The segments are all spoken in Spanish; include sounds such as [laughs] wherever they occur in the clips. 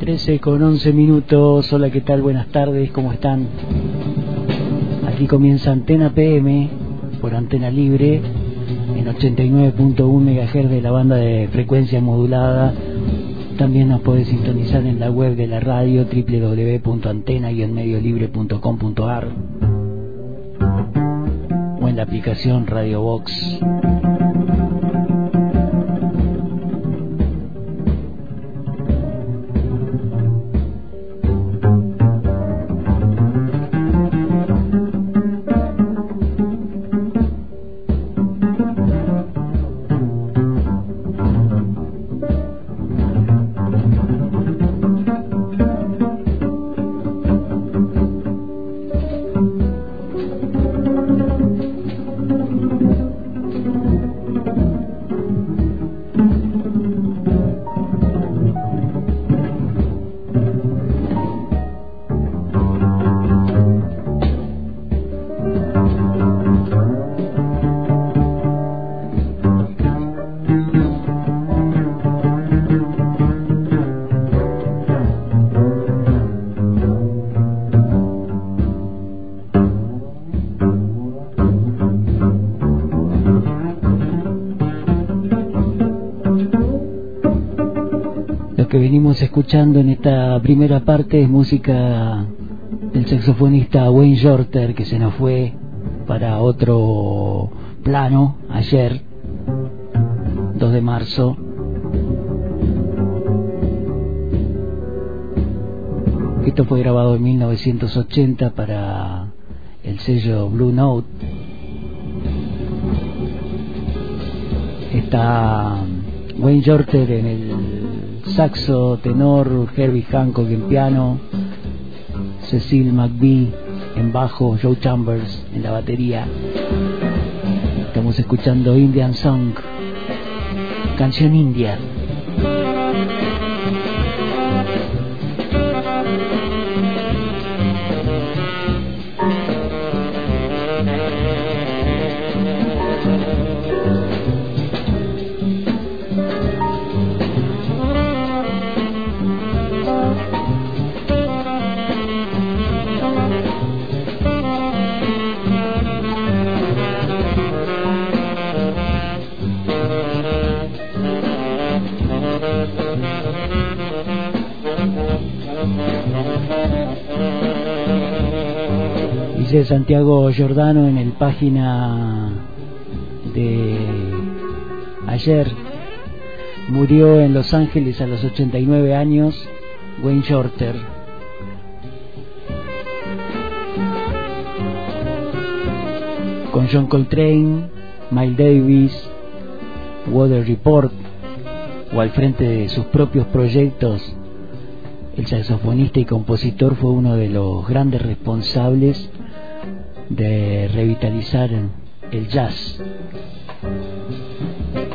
13 con 11 minutos. Hola, ¿qué tal? Buenas tardes, ¿cómo están? Aquí comienza Antena PM por Antena Libre en 89.1 MHz de la banda de frecuencia modulada. También nos puede sintonizar en la web de la radio www.antena-mediolibre.com.ar o en la aplicación Radio Box. Escuchando en esta primera parte es música del saxofonista Wayne Shorter que se nos fue para otro plano ayer, 2 de marzo. Esto fue grabado en 1980 para el sello Blue Note. Está Wayne Shorter en el saxo, tenor, Herbie Hancock en piano, Cecil McBee en bajo, Joe Chambers en la batería. Estamos escuchando Indian Song, canción india. Santiago Giordano en el página de ayer, murió en Los Ángeles a los 89 años Wayne Shorter. Con John Coltrane, Miles Davis, Water Report, o al frente de sus propios proyectos, el saxofonista y compositor fue uno de los grandes responsables de revitalizar el jazz.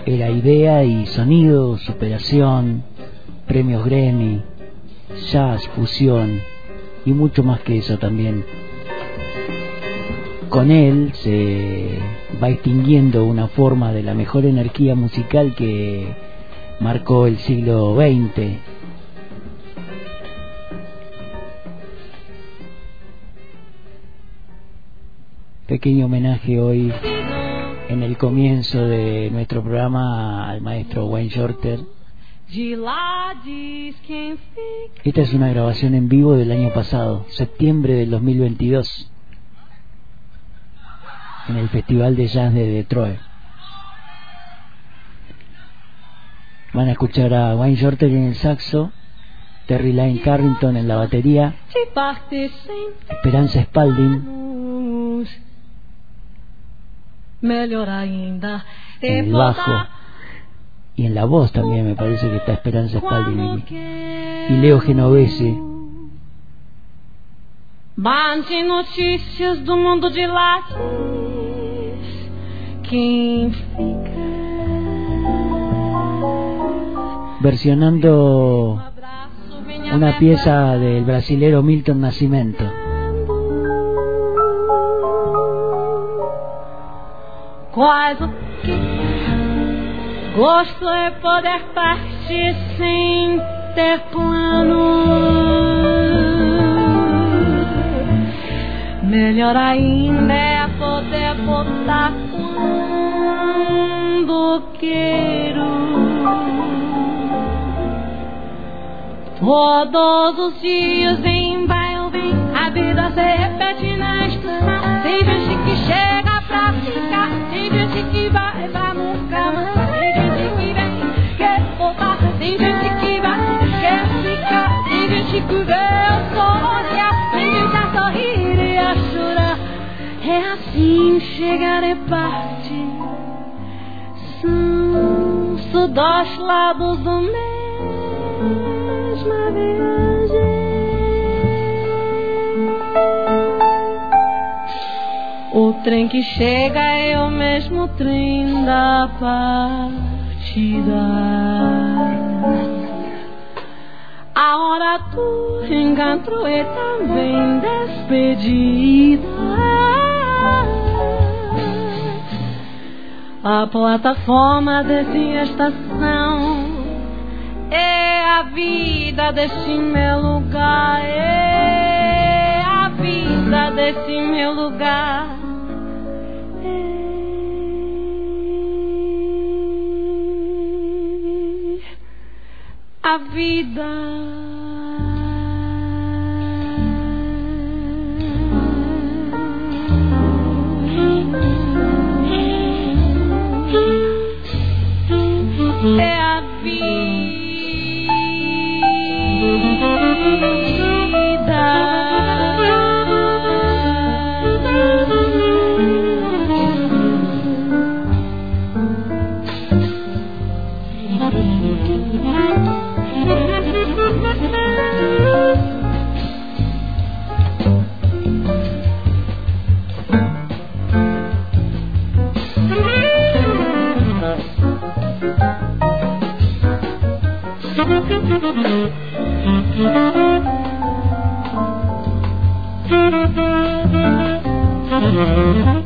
Era idea y sonido, superación, premios Grammy, jazz, fusión y mucho más que eso también. Con él se va extinguiendo una forma de la mejor energía musical que marcó el siglo XX pequeño homenaje hoy en el comienzo de nuestro programa al maestro Wayne Shorter. Esta es una grabación en vivo del año pasado, septiembre del 2022, en el Festival de Jazz de Detroit. Van a escuchar a Wayne Shorter en el saxo, Terry Lane Carrington en la batería, Esperanza Spalding en el bajo y en la voz también me parece que está Esperanza Spalding y Leo Genovese Mande noticias do mundo de lajes. Quem fica? Versionando una pieza del brasilero Milton Nascimento. Quase o que gosto é poder partir sem ter plano. Melhor ainda é poder botar quando quero. Todos os dias em vai vem, a vida se repete na estação. Tem gente que chegar é parte. São só dois lados do mesma trem que chega é o mesmo trem da partida. A hora do encontro é também despedida. A plataforma dessa estação é a vida deste meu lugar. É a vida desse meu lugar. Vida. Thank you.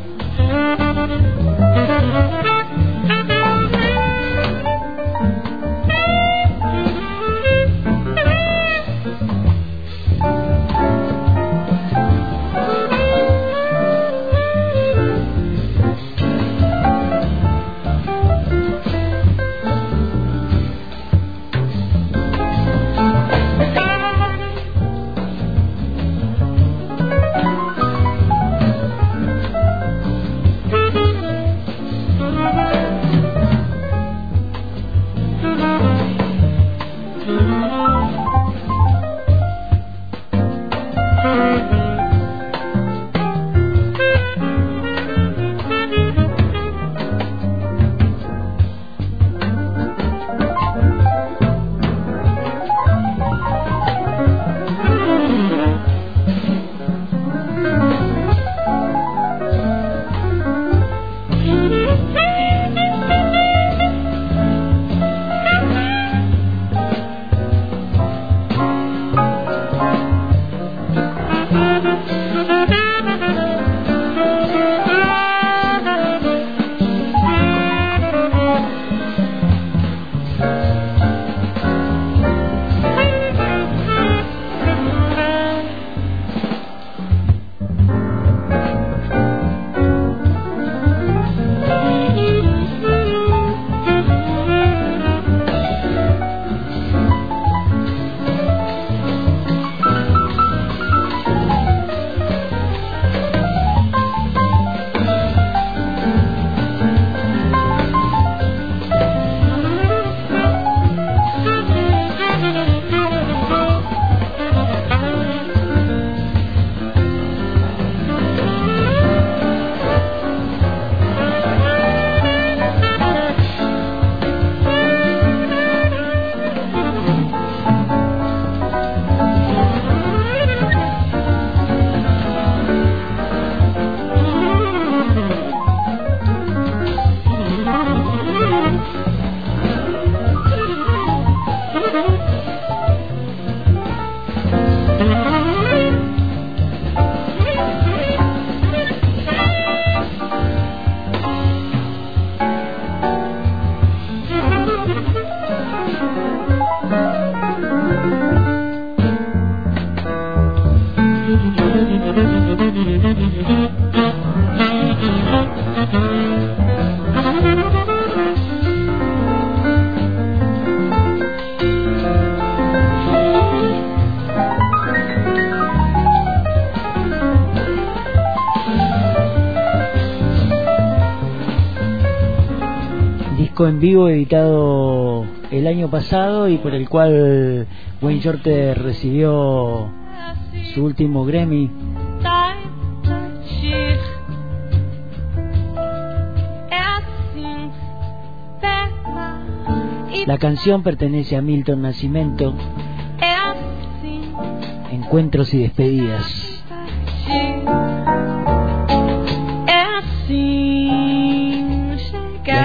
Vivo editado el año pasado y por el cual Wayne Shorter recibió su último Grammy. La canción pertenece a Milton Nascimento. Encuentros y despedidas.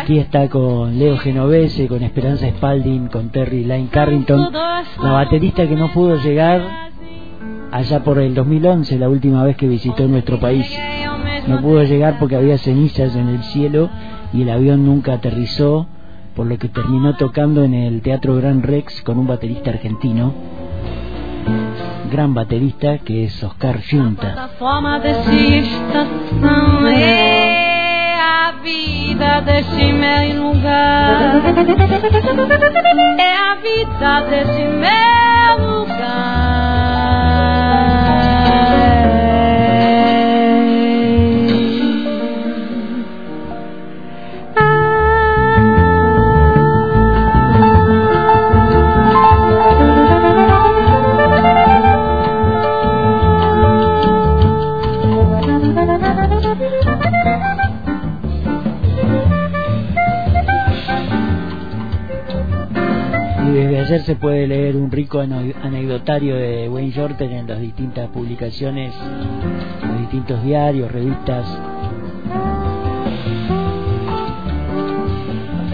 Aquí está con Leo Genovese, con Esperanza Spalding, con Terry Lane Carrington, la baterista que no pudo llegar allá por el 2011, la última vez que visitó nuestro país. No pudo llegar porque había cenizas en el cielo y el avión nunca aterrizó, por lo que terminó tocando en el Teatro Gran Rex con un baterista argentino, gran baterista que es Oscar Junta. Vida deste meu lugar. É a vida deste meu anecdotario de Wayne Shorter en las distintas publicaciones, los distintos diarios, revistas.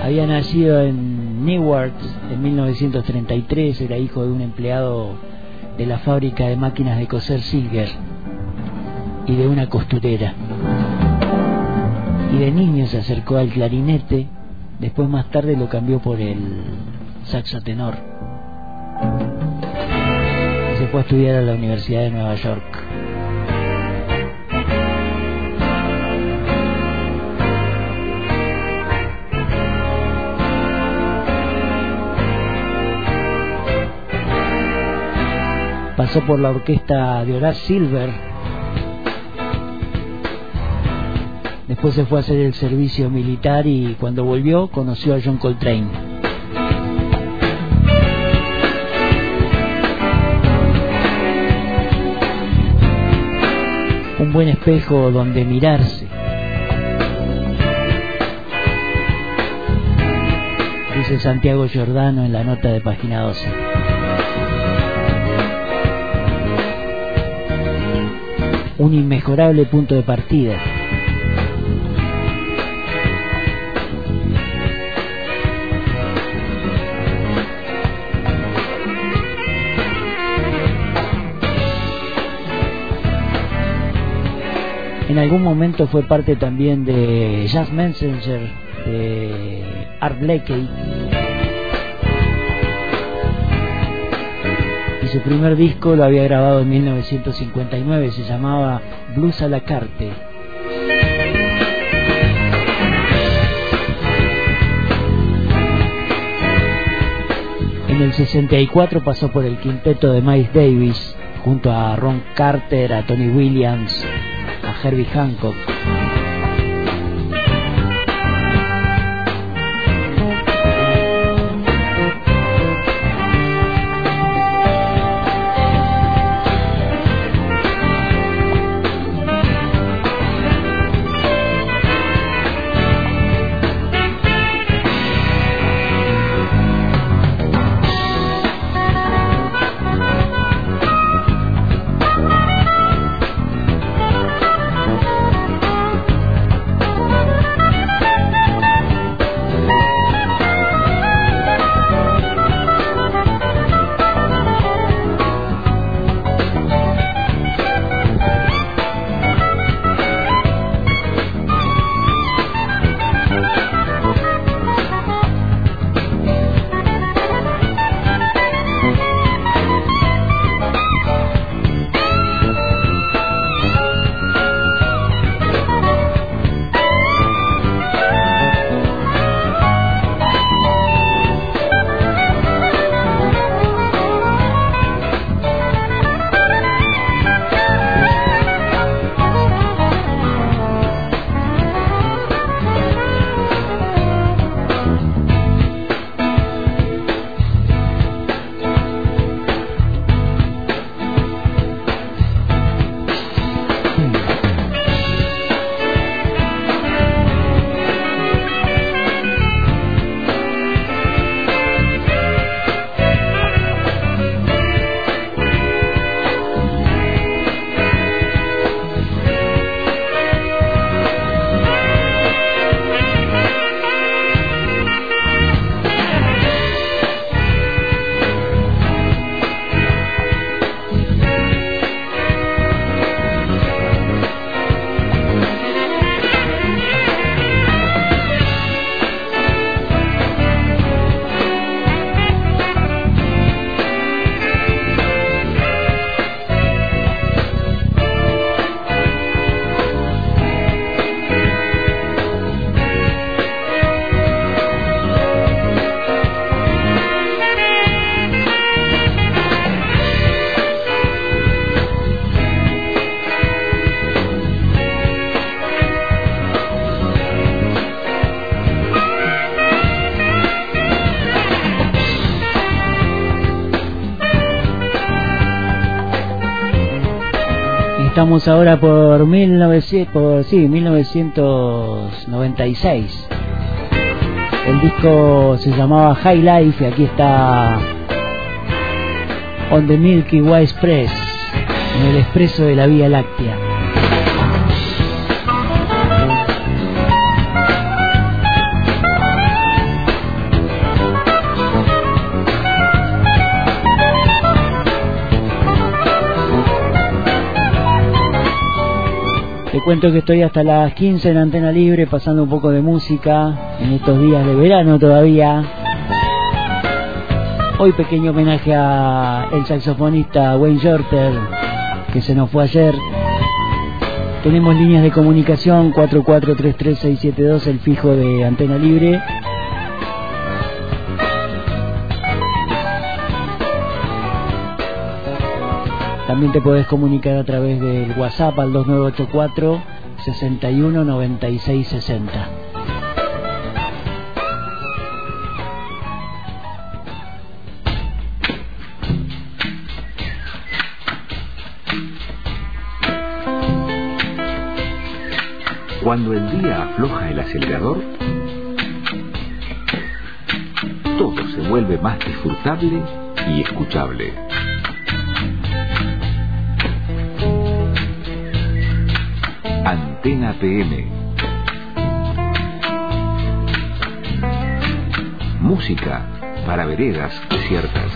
Había nacido en Newark en 1933, era hijo de un empleado de la fábrica de máquinas de coser Silger y de una costurera. Y de niño se acercó al clarinete, después más tarde lo cambió por el saxo tenor. Fue a estudiar a la Universidad de Nueva York. Pasó por la orquesta de Horace Silver. Después se fue a hacer el servicio militar y cuando volvió conoció a John Coltrane. Un buen espejo donde mirarse. Dice Santiago Giordano en la nota de página 12. Un inmejorable punto de partida. Algún momento fue parte también de Jazz Messenger, de Art Blakey. Y su primer disco lo había grabado en 1959, se llamaba Blues a la Carte. En el 64 pasó por el quinteto de Miles Davis junto a Ron Carter, a Tony Williams, Herbie Hancock. Estamos ahora por, 1900, por sí, 1996. El disco se llamaba High Life y aquí está On the Milky Way Express, en el expreso de la Vía Láctea. Cuento que estoy hasta las 15 en Antena Libre pasando un poco de música en estos días de verano todavía. Hoy pequeño homenaje a el saxofonista Wayne Shorter que se nos fue ayer. Tenemos líneas de comunicación 4433672 el fijo de Antena Libre También te puedes comunicar a través del WhatsApp al 2984 61 96 60. Cuando el día afloja el acelerador, todo se vuelve más disfrutable y escuchable. Antena. Música para veredas ciertas.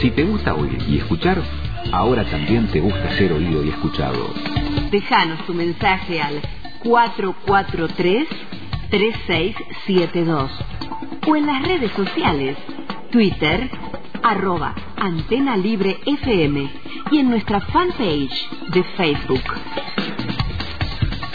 Si te gusta oír y escuchar, ahora también te gusta ser oído y escuchado. Déjanos tu mensaje al 443-3672 o en las redes sociales, Twitter, arroba Antena Libre FM y en nuestra fanpage de Facebook.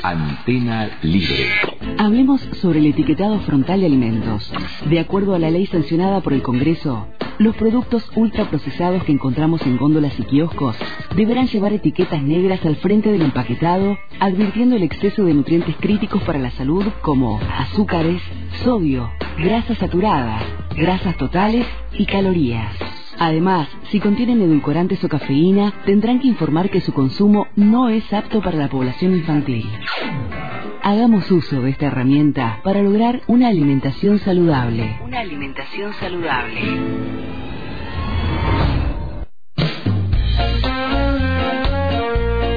Antena Libre. Hablemos sobre el etiquetado frontal de alimentos. De acuerdo a la ley sancionada por el Congreso, los productos ultraprocesados que encontramos en góndolas y kioscos deberán llevar etiquetas negras al frente del empaquetado, advirtiendo el exceso de nutrientes críticos para la salud como azúcares, sodio, grasas saturadas, grasas totales y calorías. Además, si contienen edulcorantes o cafeína, tendrán que informar que su consumo no es apto para la población infantil. Hagamos uso de esta herramienta para lograr una alimentación saludable. Una alimentación saludable.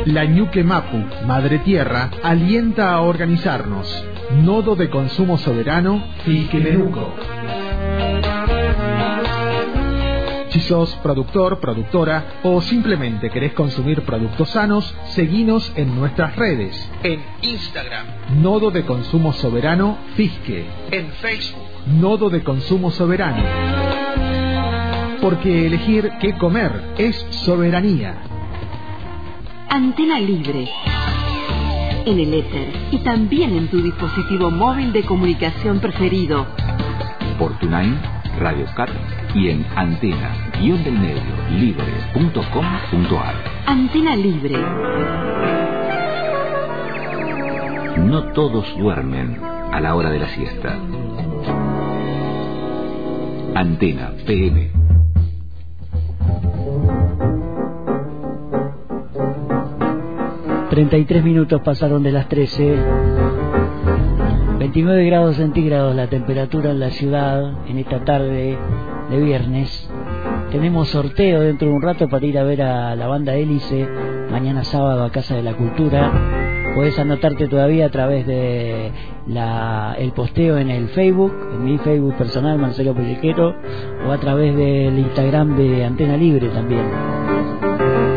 La Ñuque Mapu, Madre Tierra, alienta a organizarnos. Nodo de consumo soberano, Menuco. Si sos productor, productora o simplemente querés consumir productos sanos, seguinos en nuestras redes. En Instagram, Nodo de Consumo Soberano Fisque. En Facebook, Nodo de Consumo Soberano. Porque elegir qué comer es soberanía. Antena Libre. En el éter y también en tu dispositivo móvil de comunicación preferido. Por Radio Cat y en antena del medio libre.com.ar. Antena Libre. No todos duermen a la hora de la siesta. Antena PM. Treinta y tres minutos pasaron de las trece. 29 grados centígrados la temperatura en la ciudad en esta tarde de viernes. Tenemos sorteo dentro de un rato para ir a ver a la banda Hélice mañana sábado a Casa de la Cultura. Puedes anotarte todavía a través de la, el posteo en el Facebook, en mi Facebook personal, Marcelo Pellequero, o a través del Instagram de Antena Libre también.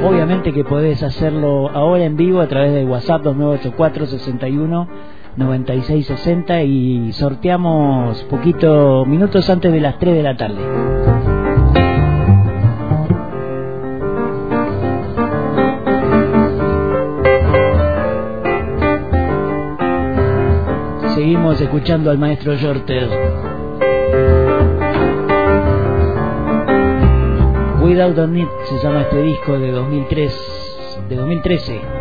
Obviamente que podés hacerlo ahora en vivo a través de WhatsApp 2984 61 9660 y sorteamos poquito minutos antes de las 3 de la tarde. Seguimos escuchando al maestro Jorter. Without a Need se llama este disco de 2003, de 2013.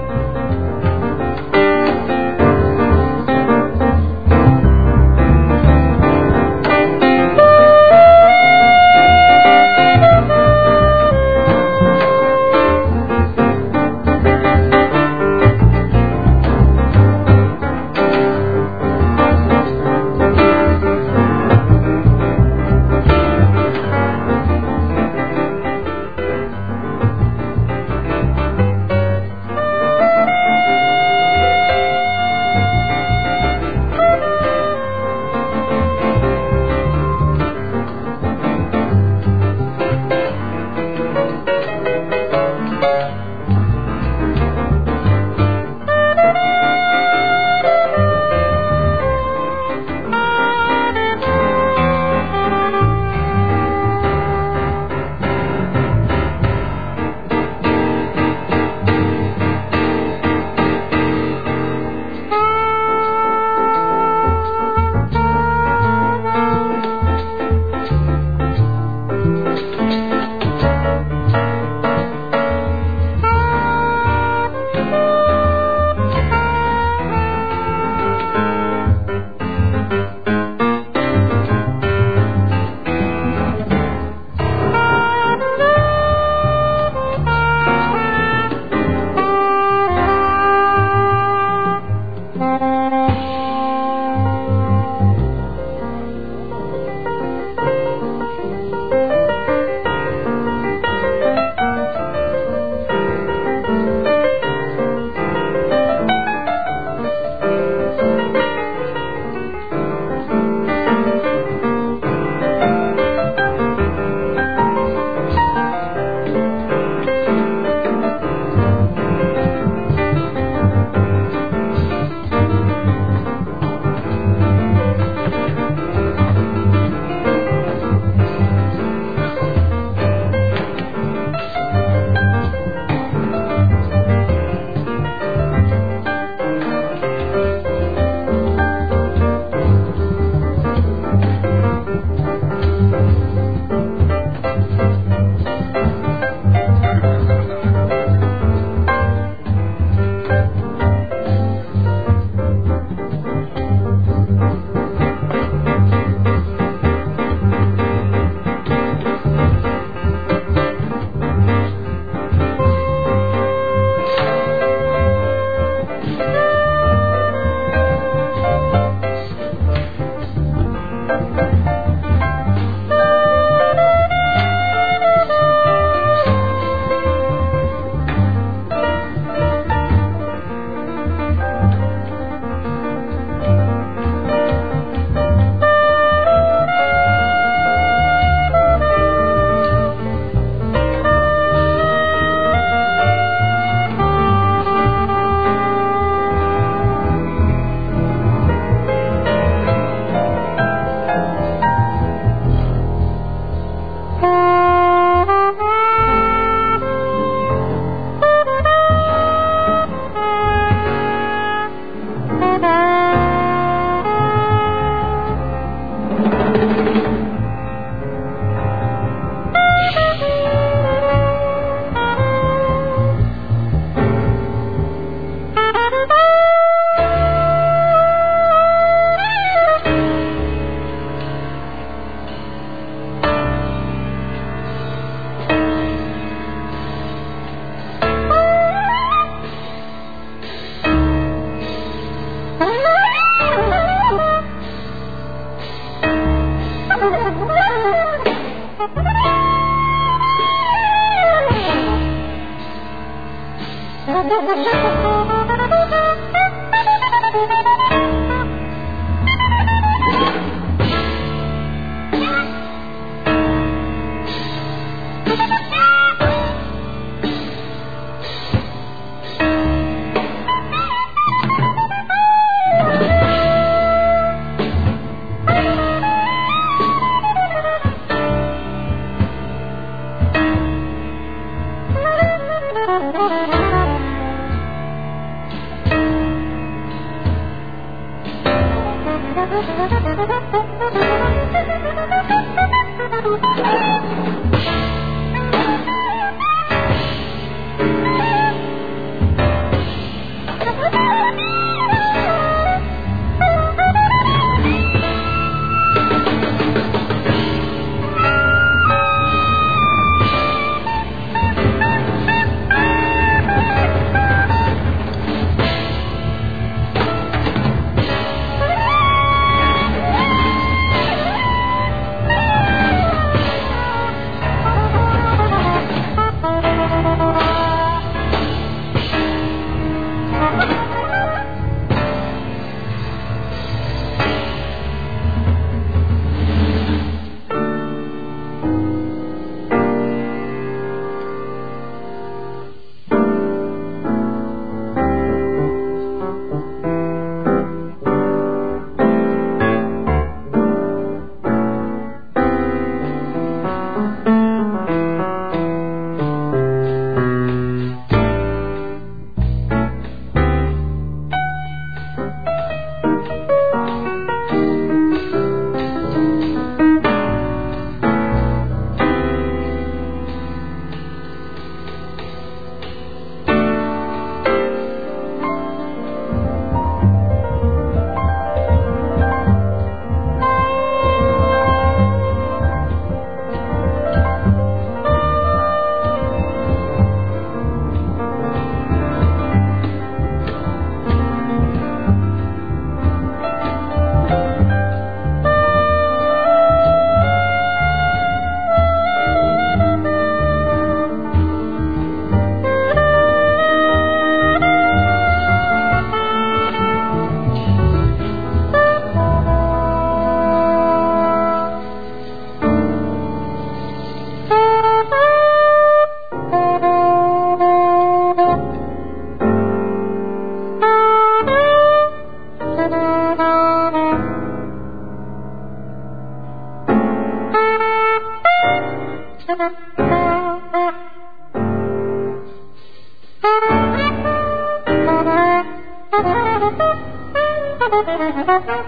Estamos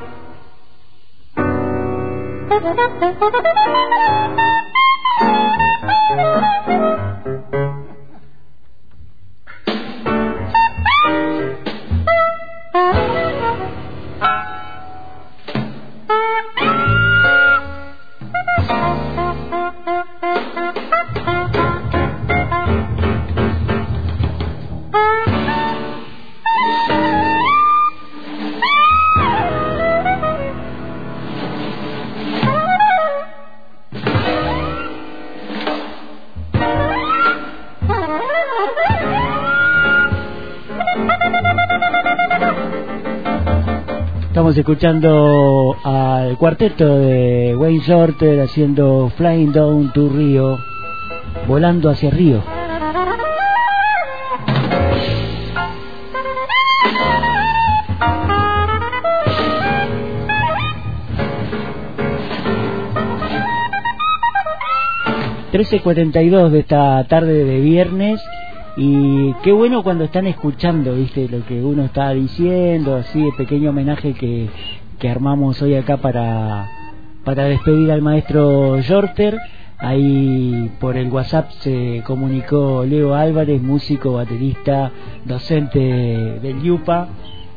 escuchando al cuarteto de Wayne Shorter haciendo Flying Down to Rio, volando hacia Río. ...13.42 de esta tarde de viernes... Y qué bueno cuando están escuchando, viste, lo que uno está diciendo, así, el pequeño homenaje que, que armamos hoy acá para, para despedir al maestro Jorter. Ahí por el WhatsApp se comunicó Leo Álvarez, músico, baterista, docente del Yupa,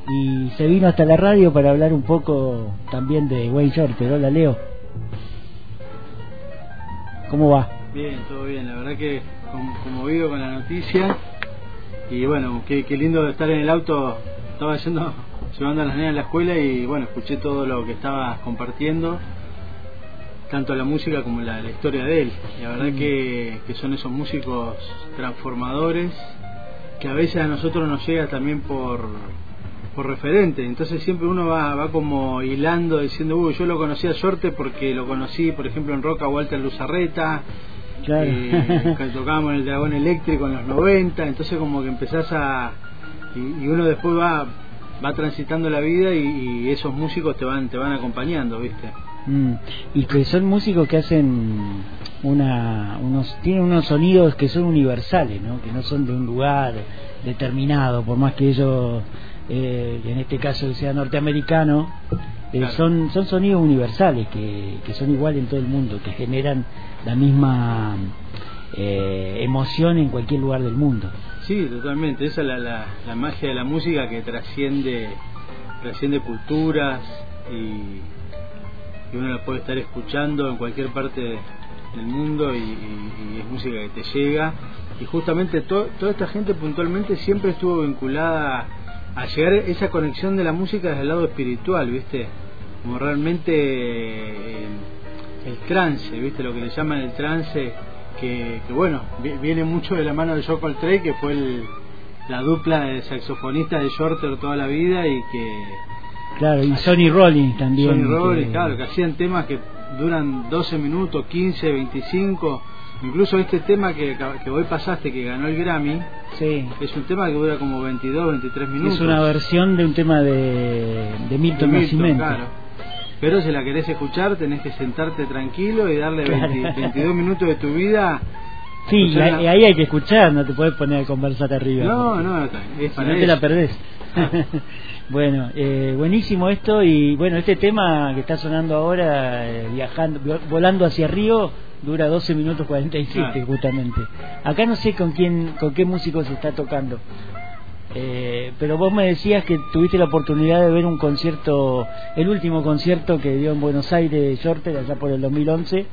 y se vino hasta la radio para hablar un poco también de Wayne Jorter. Hola Leo. ¿Cómo va? Bien, todo bien. La verdad que conmovido con la noticia. Y bueno, qué, lindo estar en el auto. Estaba yendo, [laughs] llevando a las nenas a la escuela y bueno, escuché todo lo que estabas compartiendo, tanto la música como la, historia de él. Y la verdad que, son esos músicos transformadores que a veces a nosotros nos llega también por por referente, entonces siempre uno va, va como hilando diciendo, uy, yo lo conocí a Sorte porque lo conocí, por ejemplo, en Roca Walter Luzarreta, Claro. eh, que tocábamos en el Dragón Eléctrico en los 90, entonces como que empezás a... y, y uno después va va transitando la vida y, y esos músicos te van te van acompañando, ¿viste? Mm, y que son músicos que hacen una unos tienen unos sonidos que son universales no que no son de un lugar determinado por más que ellos eh, en este caso sea norteamericano eh, Claro. son son sonidos universales que, que son iguales en todo el mundo que generan la misma eh, emoción en cualquier lugar del mundo Sí, totalmente. Esa es la, la, la magia de la música que trasciende trasciende culturas y, y uno la puede estar escuchando en cualquier parte del mundo y, y- y es música que te llega. Y justamente to- toda esta gente puntualmente siempre estuvo vinculada a llegar a esa conexión de la música desde el lado espiritual, ¿viste? Como realmente eh, el trance, ¿viste? Lo que le llaman el trance, que, que bueno, vi- viene mucho de la mano de Joe Coltrane, que fue el- la dupla de saxofonistas de Shorter toda la vida y que claro y Sonny Rollins también Sonny Rollins, que- claro, que hacían temas que duran 12 minutos, 15, 25, incluso este tema que, que hoy pasaste, que ganó el Grammy, sí es un tema que dura como 22, 23 minutos. es una versión de un tema de, de Milton, de Milton, Nascimento claro. Pero si la querés escuchar, tenés que sentarte tranquilo y darle 20 Claro. 22 minutos de tu vida. Sí, y ahí- hay que escuchar, no te puedes poner a conversar arriba. No, no, es Si para no te la perdés. [laughs] bueno, eh, buenísimo esto y bueno, este tema que está sonando ahora, eh, viajando, vo- volando hacia Río, dura 12 minutos 47 Claro. justamente. Acá no sé con quién, con qué músico se está tocando. Eh, pero vos me decías que tuviste la oportunidad de ver un concierto, el último concierto que dio en Buenos Aires Shorter allá por el 2011,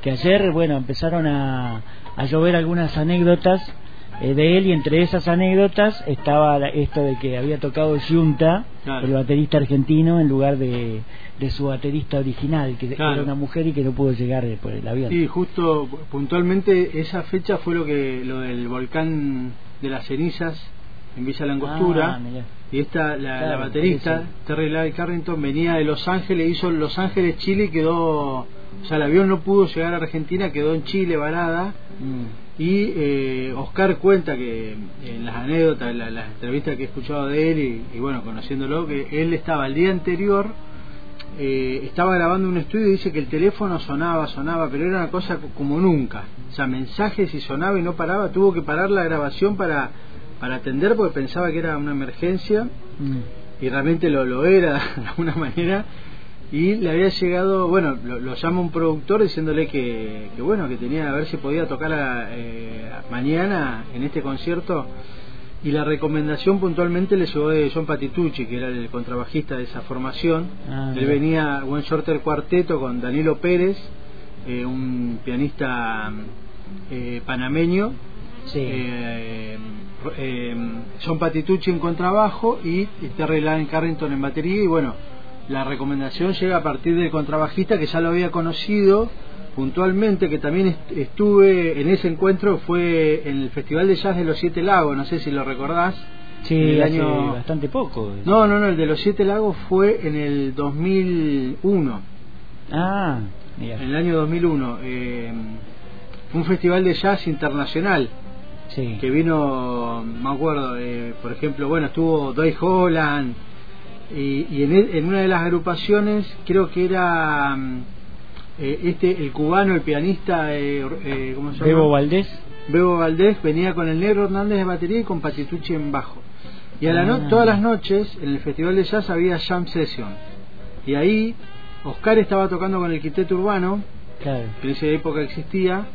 que ayer, bueno, empezaron a, a llover algunas anécdotas eh, de él y entre esas anécdotas estaba la- esto de que había tocado Junta, Claro. el baterista argentino, en lugar de, de su baterista original, que Claro. era una mujer y que no pudo llegar eh, por el avión. Sí, justo puntualmente esa fecha fue lo que lo del volcán de las cenizas en Villa Langostura. Ah, y esta, la, Claro, la baterista. Terry Ray Carrington, venía de Los Ángeles, hizo Los Ángeles, Chile y quedó. O sea, el avión no pudo llegar a Argentina, quedó en Chile varada. Mm. Y eh, Oscar cuenta que en las anécdotas, en la- las entrevistas que he escuchado de él y, y bueno, conociéndolo, que él estaba el día anterior, eh, estaba grabando un estudio y dice que el teléfono sonaba, sonaba, pero era una cosa co- como nunca. O sea, mensajes y sonaba y no paraba, tuvo que parar la grabación para, para atender porque pensaba que era una emergencia Mm. y realmente lo, lo era de alguna [laughs] manera y le había llegado bueno lo, lo llama un productor diciéndole que, que bueno que tenía a ver si podía tocar a- eh, mañana en este concierto. Y la recomendación puntualmente le llegó de John Patitucci que era el contrabajista de esa formación. Ah, él venía One Shorter Cuarteto con Danilo Pérez eh, un pianista eh, panameño. Sí. eh, eh, John Patitucci en contrabajo y Terry Lane Carrington en batería. Y bueno la recomendación llega a partir del contrabajista que ya lo había conocido puntualmente que también est- estuve en ese encuentro fue en el Festival de Jazz de los Siete Lagos no sé si lo recordás Sí, en el hace año bastante poco. no no no el de los Siete Lagos fue en el 2001 Ah, mira. en el año 2001 eh, fue un festival de jazz internacional Sí. que vino, me acuerdo, eh, por ejemplo, bueno, estuvo Dave Holland y, y en, una de las agrupaciones creo que era mm, eh, este el cubano, el pianista, eh, eh, ¿cómo se llama? Bebo Valdés. Bebo Valdés venía con el negro Hernández de batería y con Patitucci en bajo. Y a la no- Ah. todas las noches en el Festival de Jazz había jam session. Y ahí Oscar estaba tocando con el quinteto urbano Claro. que en esa época existía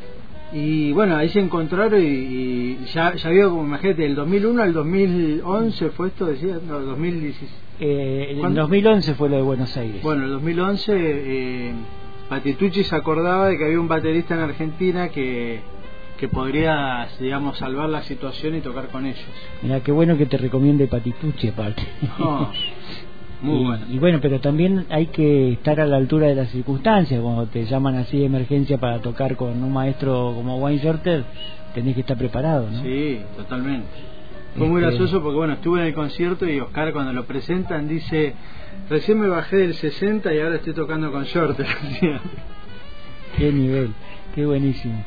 y bueno ahí se encontraron y, y ya ya había como imagínate del 2001 al 2011 fue esto decía no 2016 Eh, ¿Cuándo? 2011 fue lo de Buenos Aires. bueno el 2011 eh, Patitucci se acordaba de que había un baterista en Argentina que que podría digamos salvar la situación y tocar con ellos Mira, qué bueno que te recomiende Patitucci aparte. [laughs] muy y, bueno y bueno, pero también hay que estar a la altura de las circunstancias. Cuando te llaman así de emergencia para tocar con un maestro como Wayne Shorter, tenés que estar preparado, ¿no? sí totalmente Fue muy Este, gracioso porque bueno, estuve en el concierto y Oscar cuando lo presentan dice, recién me bajé del 60 y ahora estoy tocando con short. decía. Qué nivel, qué buenísimo.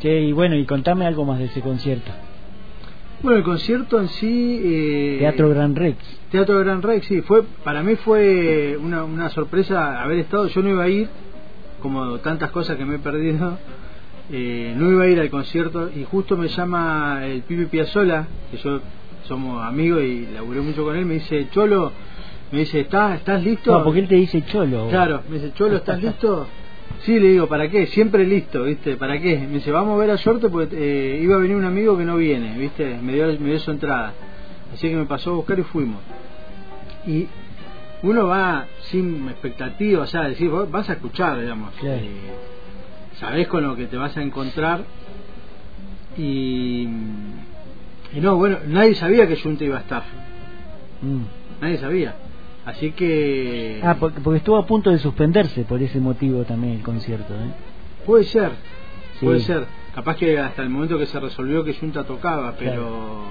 Che, y bueno, y contame algo más de ese concierto. Bueno, el concierto en sí... eh, Teatro Gran Rex. Teatro Gran Rex, sí, fue, para mí fue una, una sorpresa haber estado, yo no iba a ir, como tantas cosas que me he perdido, [laughs] eh, no iba a ir al concierto y justo me llama el Pipi Piazzola, que yo somos amigos y laburé mucho con él, me dice, Cholo, me dice, ¿estás, estás listo? No, porque él te dice cholo. Claro, me dice, Cholo, ¿estás [laughs] listo? Sí, le digo, ¿para qué? Siempre listo, ¿viste? ¿Para qué? Me dice, vamos a ver a Shorte porque eh, iba a venir un amigo que no viene, ¿viste? Me dio, me dio su entrada. Así que me pasó a buscar y fuimos. Y uno va sin expectativa, o sea, decir, vos vas a escuchar, digamos. Claro. Eh, sabés con lo que te vas a encontrar. Y, y no, bueno, nadie sabía que Junta iba a estar. Mm. Nadie sabía. Así que... Ah, porque, porque estuvo a punto de suspenderse por ese motivo también el concierto, ¿eh? Puede ser, Sí. puede ser. Capaz que hasta el momento que se resolvió que Junta tocaba, pero...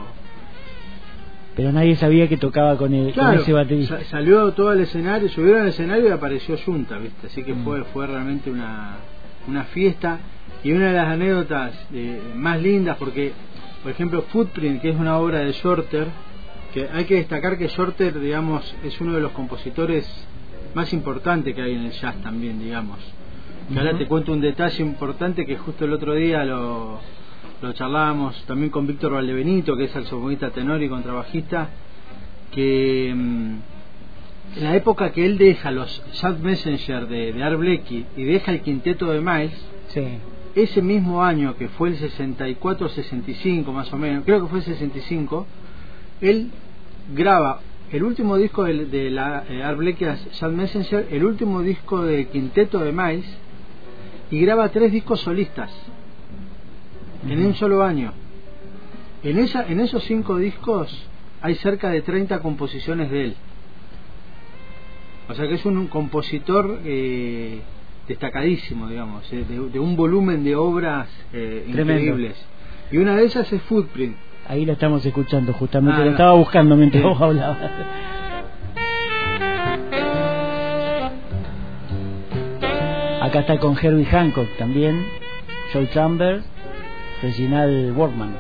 Pero nadie sabía que tocaba con, el, con ese baterista. sa- salió todo al escenario, subieron al escenario y apareció Junta, ¿viste? Así que Mm. fue fue realmente una, una fiesta y una de las anécdotas eh, más lindas porque, por ejemplo, Footprint, que es una obra de Shorter, que hay que destacar que Shorter, digamos, es uno de los compositores más importantes que hay en el jazz también, digamos. Que ahora te cuento un detalle importante que justo el otro día lo, lo charlábamos también con Víctor Valdebenito, que es saxofonista tenor y contrabajista, que mm, en la época que él deja los Jazz Messenger de, de Art Blakey y deja el quinteto de Miles, Sí. ese mismo año que fue el 64-65 más o menos, creo que fue el 65, él graba el último disco de, de la eh, Art Jazz Messenger, el último disco de quinteto de Miles y graba tres discos solistas en un solo año. En, esa, en esos cinco discos hay cerca de 30 composiciones de él. O sea que es un, un compositor eh, destacadísimo, digamos, eh, de, de un volumen de obras eh, increíbles. Y una de ellas es Footprint. Ahí la estamos escuchando justamente, Ah, lo no. estaba buscando mientras vos hablabas. Acá está con Herbie Hancock también, Joe Chambers, Reginald Workman.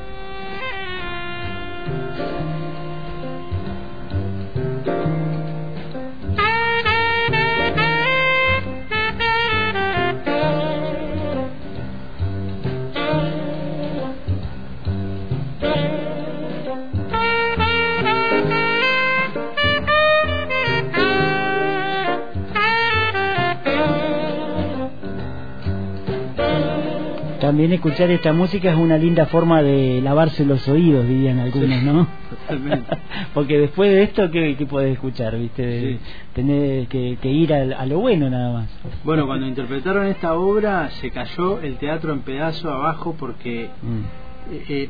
También escuchar esta música es una linda forma de lavarse los oídos, dirían algunos, Sí, ¿no? totalmente. [laughs] Porque después de esto, ¿qué, qué podés escuchar? ¿Viste? Sí. Tener que, que ir al- a, lo bueno nada más. Bueno, cuando interpretaron esta obra se cayó el teatro en pedazos abajo porque Mm. eh, eh,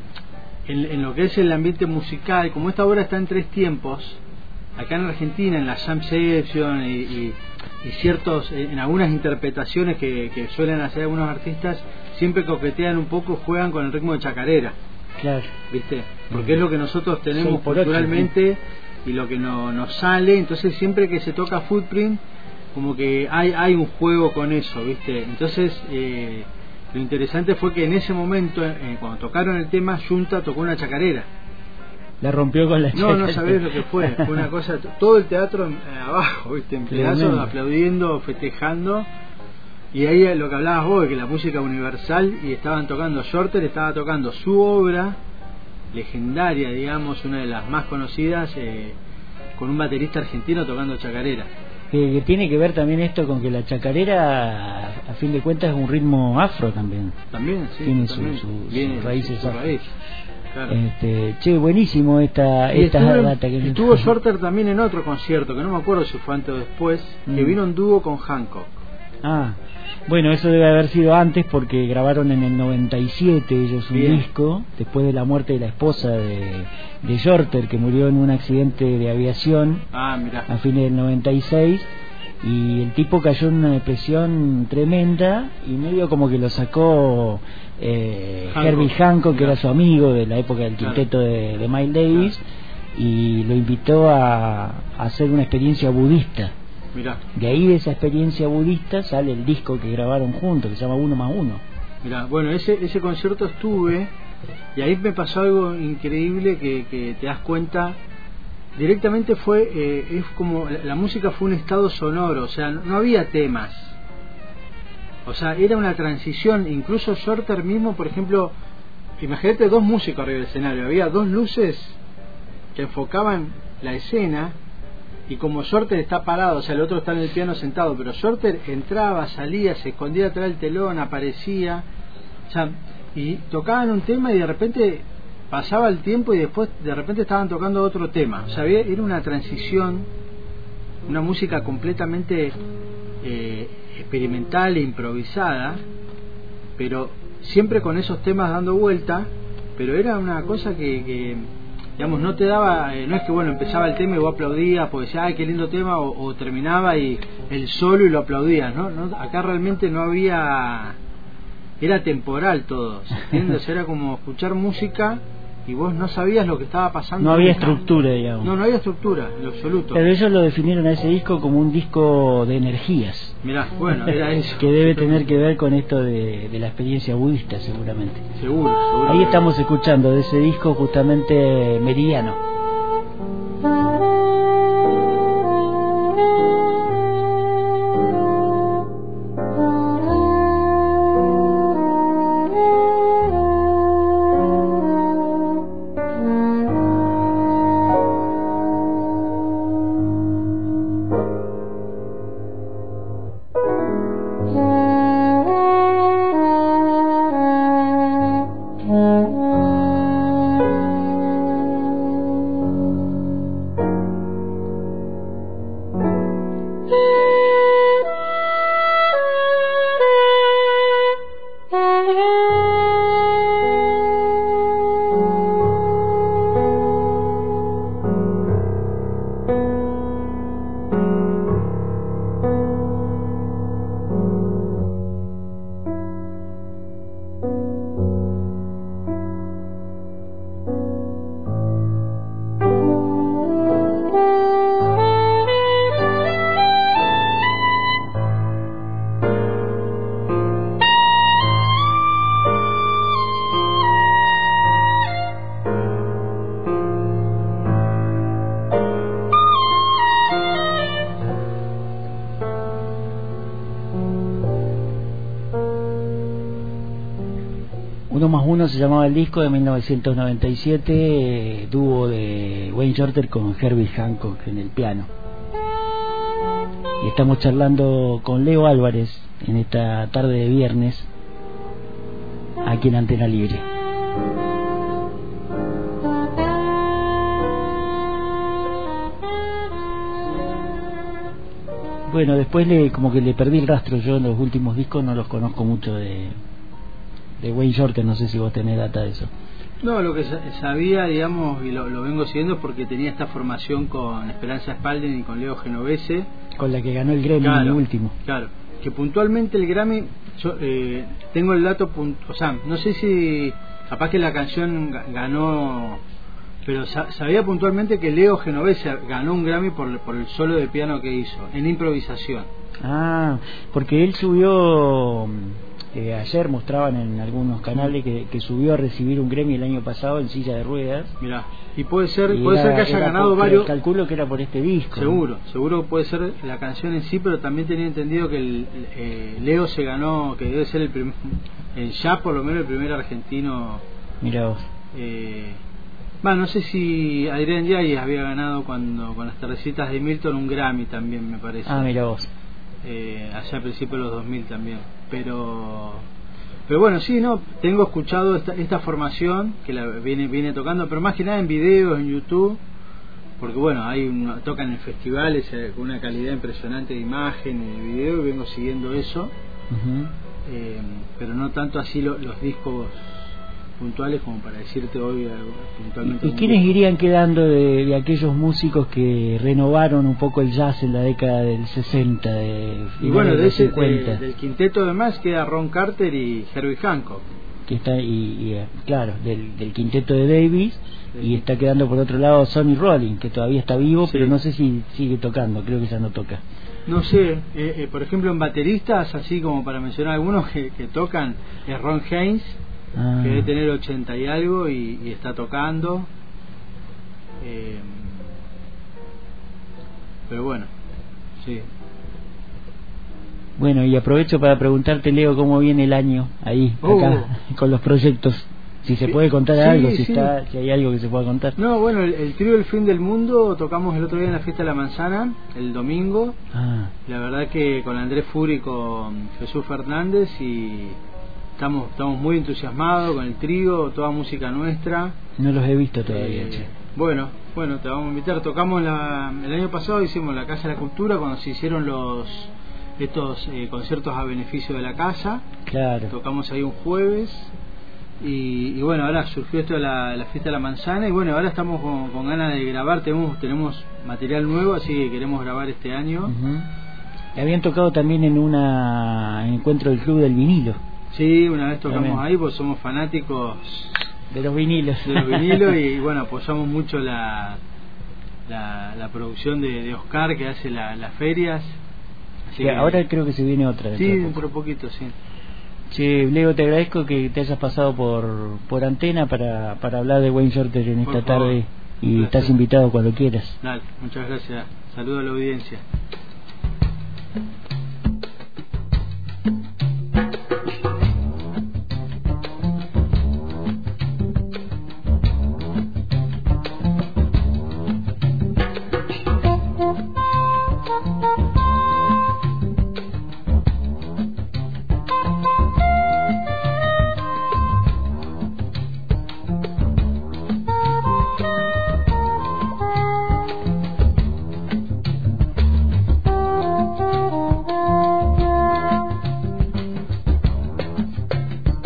en, en lo que es el ambiente musical, como esta obra está en tres tiempos, acá en Argentina, en la jam session y, y- y ciertos, en algunas interpretaciones que, que suelen hacer algunos artistas, siempre coquetean un poco, juegan con el ritmo de chacarera, Claro. ¿viste? Porque es lo que nosotros tenemos por culturalmente y lo que no, nos sale, entonces siempre que se toca Footprint, como que hay, hay un juego con eso, ¿viste? Entonces, eh, lo interesante fue que en ese momento, eh, cuando tocaron el tema, Junta tocó una chacarera. La rompió con la No, no chaqueta. sabés lo que fue. Fue una cosa, todo el teatro eh, abajo, ¿viste? En pedazos, aplaudiendo, festejando. Y ahí lo que hablabas vos, de que la música universal, y estaban tocando, Shorter estaba tocando su obra, legendaria, digamos, una de las más conocidas, eh, con un baterista argentino tocando chacarera. Que, tiene que ver también esto con que la chacarera, a fin de cuentas, es un ritmo afro también. También, sí. Tiene su- totalmente. su- sus Viene raíces su afro. raíz, claro. Este, che, buenísimo esta, Y esta data que estuvo Shorter también en otro concierto, que no me acuerdo si fue antes o después, que Mm. vino en dúo con Hancock. Ah, bueno, eso debe haber sido antes porque grabaron en el 97 ellos un Bien. disco, después de la muerte de la esposa de, de Shorter, que murió en un accidente de aviación Ah, a fines del 96. y el tipo cayó en una depresión tremenda y medio como que lo sacó eh, Hancock. Herbie Hancock, que Claro. era su amigo de la época del Claro. quinteto de, de Miles Davis, y lo invitó a, a hacer una experiencia budista. Mirá, De ahí de esa experiencia budista sale el disco que grabaron juntos, que se llama Uno más Uno. mirá. Bueno, ese, ese concierto estuve y ahí me pasó algo increíble que, que te das cuenta. Directamente fue, eh, es como, la, la música fue un estado sonoro, o sea, no, no había temas. O sea, era una transición, incluso Shorter mismo, por ejemplo, imagínate dos músicos arriba del escenario, había dos luces que enfocaban la escena y como Shorter está parado, o sea, el otro está en el piano sentado, pero Shorter entraba, salía, se escondía atrás del telón, aparecía, o sea, y tocaban un tema y de repente pasaba el tiempo y después de repente estaban tocando otro tema, o sea, era una transición, una música completamente eh, experimental e improvisada, pero siempre con esos temas dando vuelta, pero era una cosa que, que, digamos, no te daba, eh, no es que bueno, empezaba el tema y vos aplaudías porque decía, ay, qué lindo tema, o, terminaba y el solo y lo aplaudías, ¿no? no acá realmente no había, era temporal todo, ¿se entiende? O sea, era como escuchar música y vos no sabías lo que estaba pasando. No había estructura, digamos. No, no había estructura, en absoluto. Pero ellos lo definieron a ese disco como un disco de energías. Mirá, bueno, era [laughs] eso. que debe tener que ver con esto de, de la experiencia budista, seguramente. Seguro, seguro. Ahí estamos escuchando de ese disco justamente Meridiano. Se llamaba el disco de 1997, eh, dúo de Wayne Shorter con Herbie Hancock en el piano. Y estamos charlando con Leo Álvarez en esta tarde de viernes aquí en Antena Libre. Bueno, después le, como que le perdí el rastro. Yo en los últimos discos no los conozco mucho de, de Wayne Shorter. No sé si vos tenés data de eso. No, lo que sa- sabía, digamos, y lo, lo vengo siguiendo es porque tenía esta formación con Esperanza Spalding y con Leo Genovese. Con la que ganó el Grammy en el último. Claro, que puntualmente el Grammy, yo eh, tengo el dato, o sea, no sé si capaz que la canción ga- ganó, pero sa- sabía puntualmente que Leo Genovese ganó un Grammy por, por el solo de piano que hizo, en improvisación. Ah, porque él subió, eh, ayer mostraban en algunos canales que, que subió a recibir un Grammy el año pasado en silla de ruedas. Mirá, y puede ser, Y puede era- ser que haya ganado por- varios, Calculo que era por este disco. Seguro, seguro que puede ser la canción en sí, pero también tenía entendido que el, eh, Leo se ganó, que debe ser el primer, el ya por lo menos el primer argentino. Mira vos. Eh, bueno, no sé si Adrián Yáñez había ganado cuando con las tardecitas de Milton un Grammy también, me parece. Ah, mira vos. Eh, allá a principios de los 2000 también. Pero pero bueno, sí, no, tengo escuchado esta, esta formación que la viene viene tocando, pero más que nada en videos, en YouTube, porque bueno, hay un- tocan en festivales eh, con una calidad impresionante de imagen y de video y vengo siguiendo eso, eh, pero no tanto así lo- los discos puntuales como para decirte hoy puntualmente. ¿Y quiénes irían quedando de, de aquellos músicos que renovaron un poco el jazz en la década del 60, de Y bueno, de ese, 50? de- del quinteto de más queda Ron Carter y Herbie Hancock. que está y, y, eh, claro del, del quinteto de Davis Sí. y está quedando por otro lado Sonny Rollins que todavía está vivo Sí. pero no sé si sigue tocando creo que ya no toca No sé, eh, eh, por ejemplo en bateristas, así como para mencionar algunos que, que tocan, es Ron Haynes, Ah, que debe tener 80 y algo y, y está tocando. Eh, pero bueno, sí. bueno y aprovecho para preguntarte Leo cómo viene el año ahí Oh. acá [laughs] con los proyectos si se puede contar sí, algo si sí. está si hay algo que se pueda contar No, bueno, el, el trío El Fin del Mundo tocamos el otro día en la fiesta de la manzana, el domingo. ah La verdad que con Andrés Furi y con Jesús Fernández y estamos, estamos muy entusiasmados con el trío, toda música nuestra. no los he visto todavía Eh, che. bueno, bueno, te vamos a invitar. Tocamos la, el año pasado, hicimos la Casa de la Cultura cuando se hicieron los estos eh, conciertos a beneficio de la casa. claro Tocamos ahí un jueves. Y, y bueno, ahora surgió esto de la, la fiesta de la manzana. Y bueno, ahora estamos con, con ganas de grabar. Tenemos, tenemos material nuevo, así que queremos grabar este año. Habían tocado también en una encuentro del club del vinilo Sí, una vez tocamos También. ahí, pues somos fanáticos de los vinilos de los vinilos y [laughs] bueno, apoyamos mucho la, la, la producción de, de Oscar que hace la- las ferias. Así que- ahora creo que se viene otra Sí, dentro de poquito, sí. Che, Leo, te agradezco que te hayas pasado por, por antena para, para hablar de Wayne Shorter en Por esta favor. tarde y estás invitado cuando quieras. Dale, muchas gracias. Saludo a la audiencia.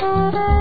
Música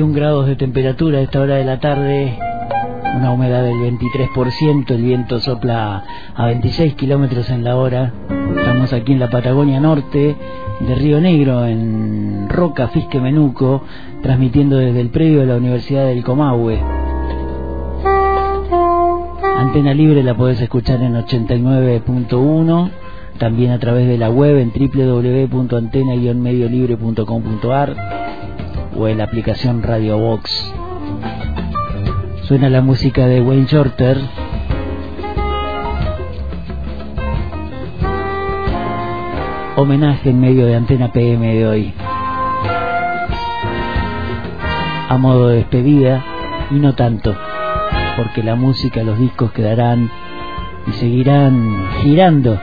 grados de temperatura a esta hora de la tarde, una humedad del 23%, el viento sopla a 26 kilómetros en la hora. Estamos aquí en la Patagonia Norte de Río Negro, en Roca, Fisque Menuco, transmitiendo desde el predio de la Universidad del Comahue. Antena Libre la podés escuchar en 89.1, también a través de la web en www.antena-mediolibre.com.ar o en la aplicación Radio Box. Suena la música de Wayne Shorter. Homenaje en medio de Antena PM de hoy. A modo de despedida y no tanto, porque la música, los discos quedarán y seguirán girando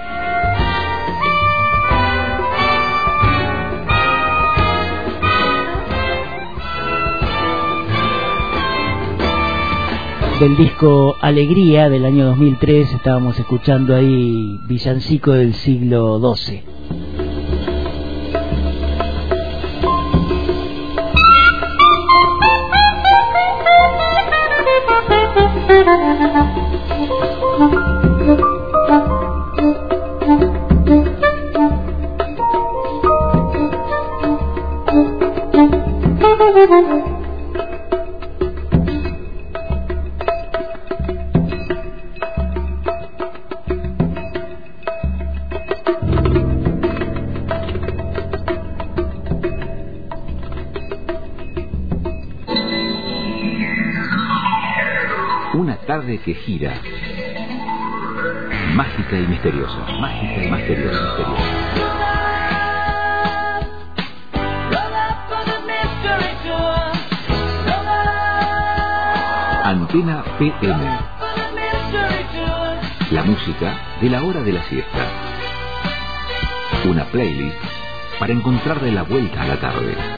del disco Alegría del año 2003 estábamos escuchando ahí Villancico del siglo XII. Encontrarle la vuelta a la tarde.